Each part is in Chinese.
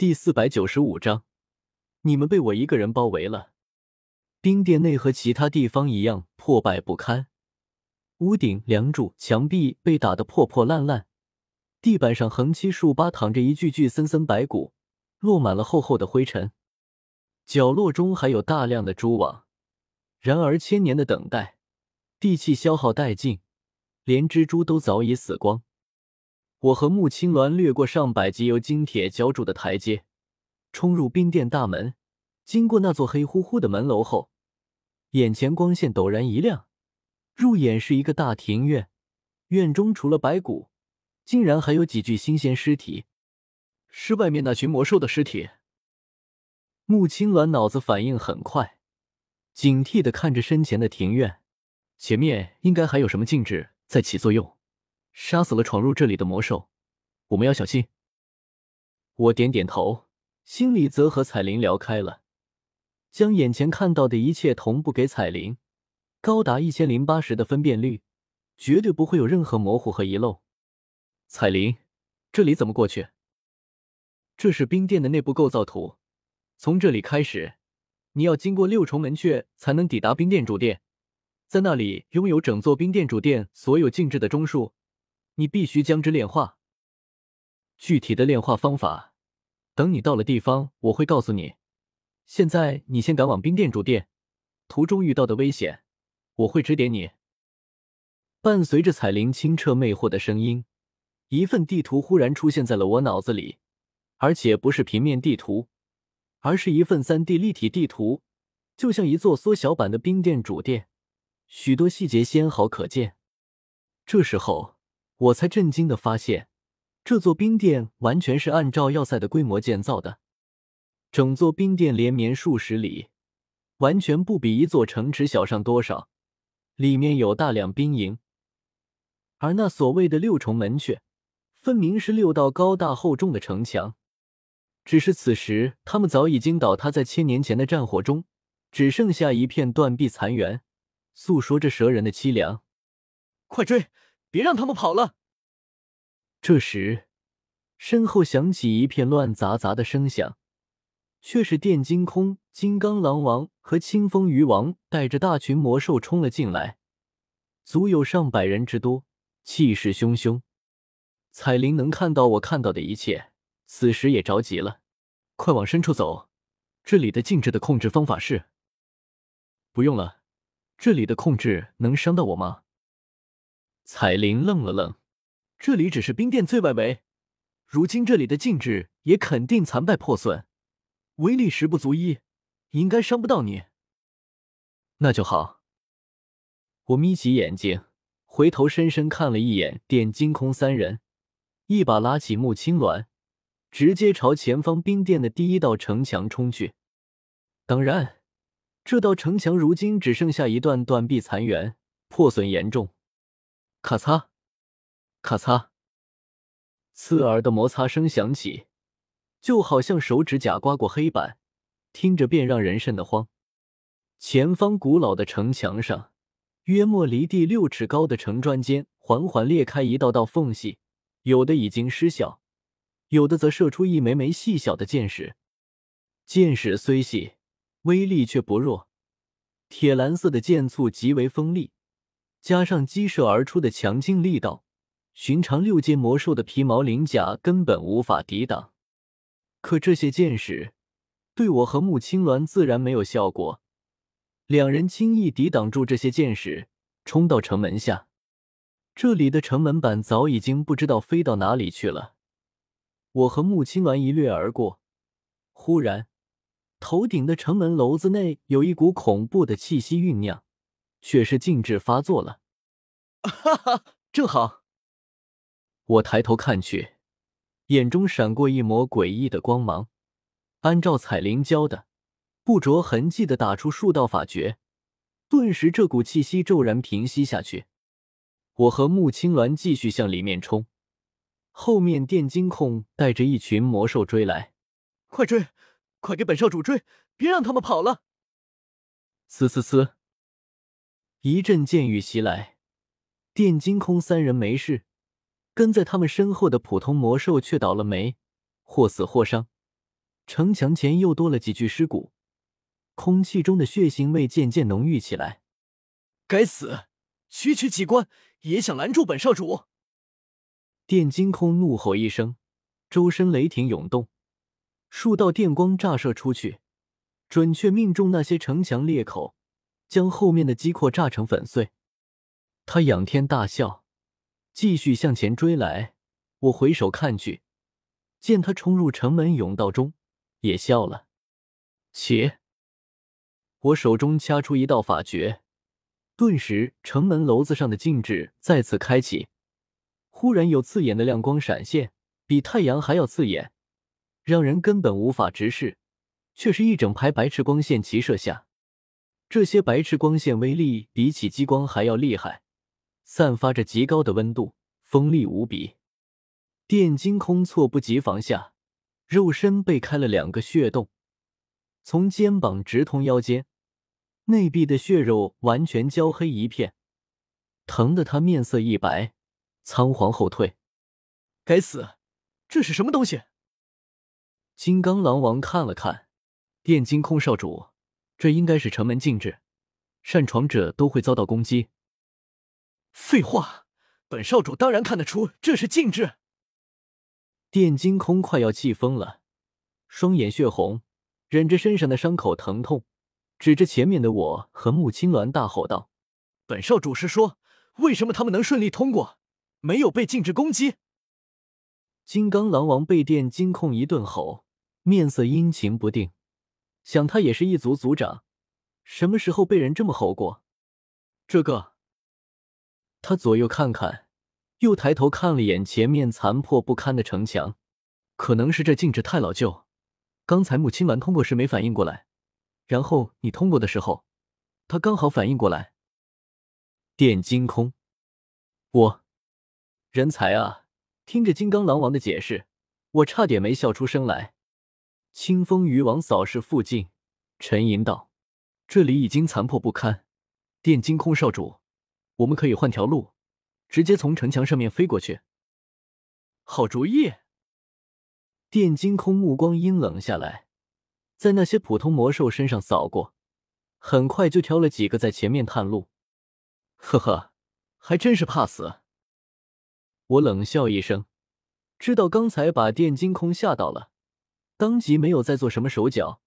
第四百九十五章，你们被我一个人包围了。冰殿内和其他地方一样破败不堪，屋顶、梁柱、墙壁被打得破破烂烂，地板上横七竖八躺着一具具森森白骨，落满了厚厚的灰尘。角落中还有大量的蛛网，然而千年的等待，地气消耗殆尽，连蜘蛛都早已死光。我和穆青鸾掠过上百级由金铁浇筑的台阶，冲入冰殿大门。经过那座黑乎乎的门楼后，眼前光线陡然一亮，入眼是一个大庭院。院中除了白骨，竟然还有几具新鲜尸体，是外面那群魔兽的尸体。穆青鸾脑子反应很快，警惕的看着身前的庭院，前面应该还有什么禁制在起作用。杀死了闯入这里的魔兽，我们要小心。我点点头，心里则和彩铃聊开了，将眼前看到的一切同步给彩铃，高达一千零八十的分辨率，绝对不会有任何模糊和遗漏。彩铃，这里怎么过去？这是冰殿的内部构造图，从这里开始，你要经过六重门阙才能抵达冰殿主殿，在那里拥有整座冰殿主殿所有禁制的中枢。你必须将之炼化。具体的炼化方法，等你到了地方，我会告诉你。现在你先赶往冰殿主殿，途中遇到的危险，我会指点你。伴随着彩铃清澈魅惑的声音，一份地图忽然出现在了我脑子里，而且不是平面地图，而是一份三 D 立体地图，就像一座缩小版的冰殿主殿，许多细节纤毫可见。这时候。我才震惊的发现，这座冰殿完全是按照要塞的规模建造的。整座冰殿连绵数十里，完全不比一座城池小上多少。里面有大量兵营，而那所谓的六重门阙，分明是六道高大厚重的城墙。只是此时，他们早已经倒塌在千年前的战火中，只剩下一片断壁残垣，诉说着蛇人的凄凉。快追！别让他们跑了！这时，身后响起一片乱杂杂的声响，却是电金空、金刚狼王和清风鱼王带着大群魔兽冲了进来，足有上百人之多，气势汹汹。彩铃能看到我看到的一切，此时也着急了：“快往深处走！这里的禁制的控制方法是……不用了，这里的控制能伤到我吗？”彩铃愣了愣，这里只是冰殿最外围，如今这里的禁制也肯定残败破损，威力十不足一，应该伤不到你。那就好。我眯起眼睛，回头深深看了一眼电金空三人，一把拉起穆青鸾，直接朝前方冰殿的第一道城墙冲去。当然，这道城墙如今只剩下一段断壁残垣，破损严重。咔嚓，咔嚓，刺耳的摩擦声响起，就好像手指甲刮过黑板，听着便让人瘆得慌。前方古老的城墙上，约莫离地六尺高的城砖间缓缓裂开一道道缝隙，有的已经失效，有的则射出一枚枚细小的箭矢。箭矢虽细，威力却不弱，铁蓝色的箭簇极为锋利。加上激射而出的强劲力道，寻常六阶魔兽的皮毛鳞甲根本无法抵挡。可这些箭矢对我和穆青鸾自然没有效果，两人轻易抵挡住这些箭矢，冲到城门下。这里的城门板早已经不知道飞到哪里去了。我和穆青鸾一掠而过，忽然，头顶的城门楼子内有一股恐怖的气息酝酿。却是禁制发作了，哈哈，正好。我抬头看去，眼中闪过一抹诡异的光芒。按照彩铃教的，不着痕迹的打出数道法诀，顿时这股气息骤然平息下去。我和穆青鸾继续向里面冲，后面电金控带着一群魔兽追来，快追，快给本少主追，别让他们跑了！嘶嘶嘶。一阵剑雨袭来，电金空三人没事，跟在他们身后的普通魔兽却倒了霉，或死或伤，城墙前又多了几具尸骨，空气中的血腥味渐渐浓郁起来。该死，区区机关也想拦住本少主！电金空怒吼一声，周身雷霆涌动，数道电光炸射出去，准确命中那些城墙裂口，将后面的机括炸成粉碎。他仰天大笑，继续向前追来。我回首看去，见他冲入城门甬道中，也笑了。且我手中掐出一道法诀，顿时城门楼子上的禁制再次开启。忽然有刺眼的亮光闪现，比太阳还要刺眼，让人根本无法直视。却是一整排白炽光线齐射下，这些白炽光线威力比起激光还要厉害，散发着极高的温度，锋利无比。电金空措不及防下，肉身被开了两个血洞，从肩膀直通腰间，内壁的血肉完全焦黑一片，疼得他面色一白。仓皇后退，该死，这是什么东西？金刚狼王看了看，电金空少主，这应该是城门禁制，擅闯者都会遭到攻击。废话，本少主当然看得出这是禁制。电金空快要气疯了，双眼血红，忍着身上的伤口疼痛，指着前面的我和穆青鸾大吼道：“本少主是说，为什么他们能顺利通过？”没有被禁止攻击。金刚狼王被电金控一顿吼，面色阴晴不定。想他也是一族族长，什么时候被人这么吼过？这个，他左右看看，又抬头看了眼前面残破不堪的城墙，可能是这禁制太老旧。刚才穆青鸾通过时没反应过来，然后你通过的时候，他刚好反应过来。电金空，我。人才啊！听着金刚狼王的解释，我差点没笑出声来。清风渔王扫视附近，沉吟道：“这里已经残破不堪。电金空少主，我们可以换条路，直接从城墙上面飞过去。”好主意。电金空目光阴冷下来，在那些普通魔兽身上扫过，很快就挑了几个在前面探路。呵呵，还真是怕死。我冷笑一声，知道刚才把电金空吓到了，当即没有再做什么手脚。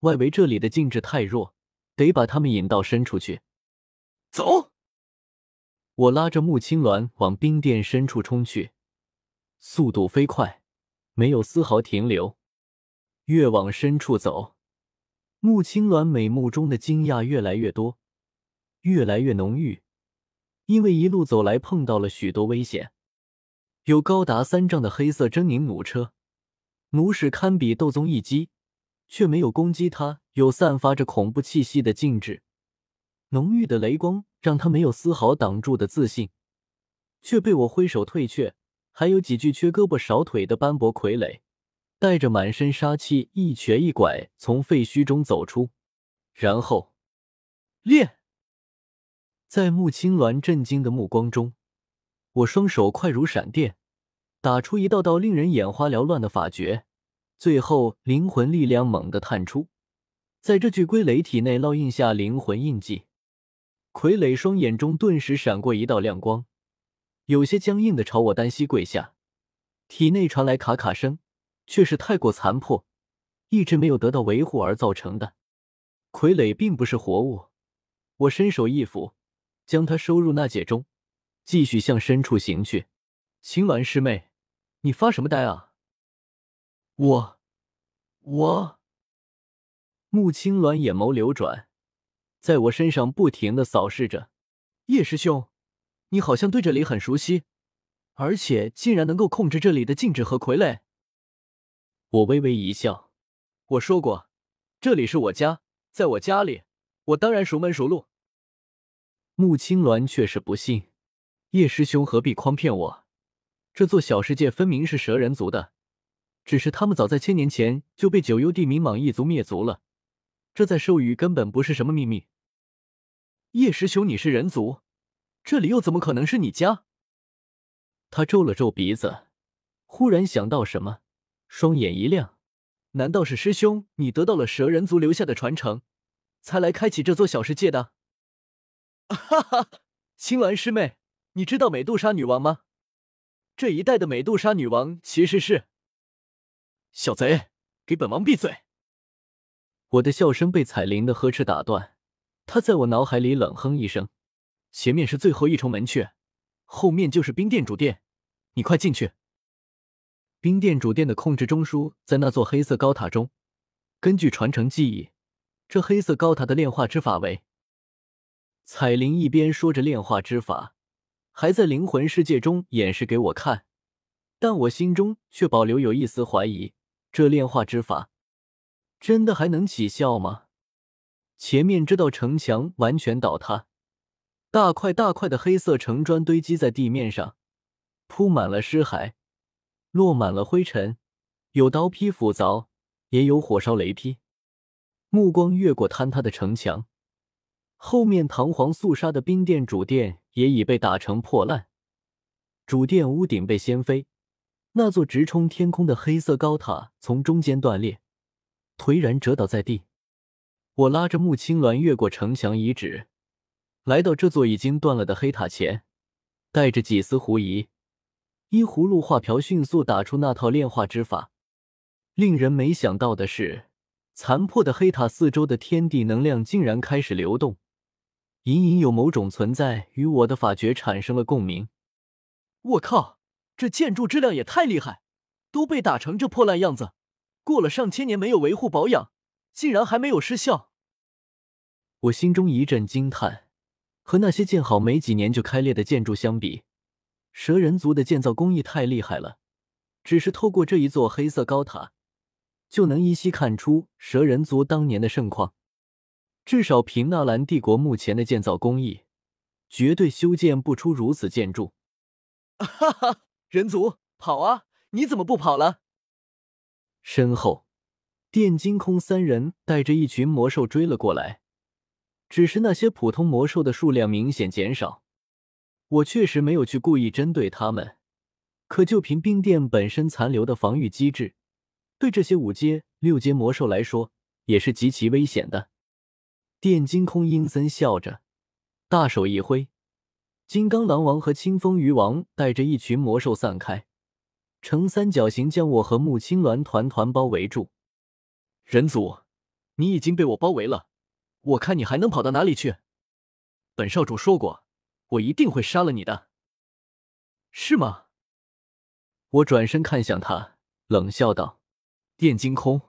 外围这里的禁制太弱，得把他们引到深处去。走！我拉着穆青鸾往冰殿深处冲去，速度飞快，没有丝毫停留。越往深处走，穆青鸾美目中的惊讶越来越多，越来越浓郁，因为一路走来碰到了许多危险。有高达三丈的黑色狰狞弩车，弩使堪比斗宗一击，却没有攻击他。有散发着恐怖气息的禁制，浓郁的雷光让他没有丝毫挡住的自信，却被我挥手退却。还有几具缺胳膊少腿的斑驳傀儡，带着满身杀气，一瘸一拐从废墟中走出，然后练。在穆青鸾震惊的目光中。我双手快如闪电，打出一道道令人眼花缭乱的法诀，最后灵魂力量猛地探出，在这具傀儡体内烙印下灵魂印记。傀儡双眼中顿时闪过一道亮光，有些僵硬的朝我单膝跪下，体内传来卡卡声，却是太过残破，一直没有得到维护而造成的。傀儡并不是活物，我伸手一抚，将它收入纳戒中。继续向深处行去，青鸾师妹，你发什么呆啊？我，我。穆青鸾眼眸流转，在我身上不停的扫视着。叶师兄，你好像对这里很熟悉，而且竟然能够控制这里的禁制和傀儡。我微微一笑，我说过，这里是我家，在我家里，我当然熟门熟路。穆青鸾却是不信。叶师兄何必诓骗我？这座小世界分明是蛇人族的，只是他们早在千年前就被九幽地冥蟒一族灭族了。这在兽域根本不是什么秘密。叶师兄，你是人族，这里又怎么可能是你家？他皱了皱鼻子，忽然想到什么，双眼一亮：“难道是师兄你得到了蛇人族留下的传承，才来开启这座小世界的？哈哈，青鸾师妹，你知道美杜莎女王吗？这一代的美杜莎女王其实是……小贼，给本王闭嘴！我的笑声被彩铃的呵斥打断，她在我脑海里冷哼一声：“前面是最后一重门阙，后面就是冰殿主殿，你快进去。”冰殿主殿的控制中枢在那座黑色高塔中。根据传承记忆，这黑色高塔的炼化之法为……彩铃一边说着炼化之法，还在灵魂世界中演示给我看，但我心中却保留有一丝怀疑：这炼化之法。真的还能起效吗？前面这道城墙完全倒塌，大块大块的黑色城砖堆积在地面上，铺满了尸骸，落满了灰尘，有刀劈斧凿，也有火烧雷劈。目光越过坍塌的城墙，后面堂皇肃杀的冰殿主殿也已被打成破烂，主殿屋顶被掀飞，那座直冲天空的黑色高塔从中间断裂。颓然折倒在地，我拉着穆青鸾越过城墙遗址，来到这座已经断了的黑塔前，带着几丝狐疑，依葫芦画瓢，迅速打出那套炼化之法。令人没想到的是，残破的黑塔四周的天地能量竟然开始流动，隐隐有某种存在与我的法诀产生了共鸣。我靠，这建筑质量也太厉害，都被打成这破烂样子！过了上千年没有维护保养，竟然还没有失效。我心中一阵惊叹，和那些建好没几年就开裂的建筑相比，蛇人族的建造工艺太厉害了。只是透过这一座黑色高塔，就能依稀看出蛇人族当年的盛况。至少凭纳兰帝国目前的建造工艺，绝对修建不出如此建筑。哈哈，人族跑啊！你怎么不跑了？身后，电金空三人带着一群魔兽追了过来，只是那些普通魔兽的数量明显减少。我确实没有去故意针对他们，可就凭冰殿本身残留的防御机制，对这些五阶、六阶魔兽来说也是极其危险的。电金空阴森笑着，大手一挥，金刚狼王和清风鱼王带着一群魔兽散开。呈三角形将我和穆青鸾团团包围住。人族，你已经被我包围了，我看你还能跑到哪里去？本少主说过，我一定会杀了你的，是吗？我转身看向他，冷笑道：“电惊空，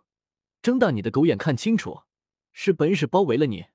睁大你的狗眼看清楚，是本使包围了你，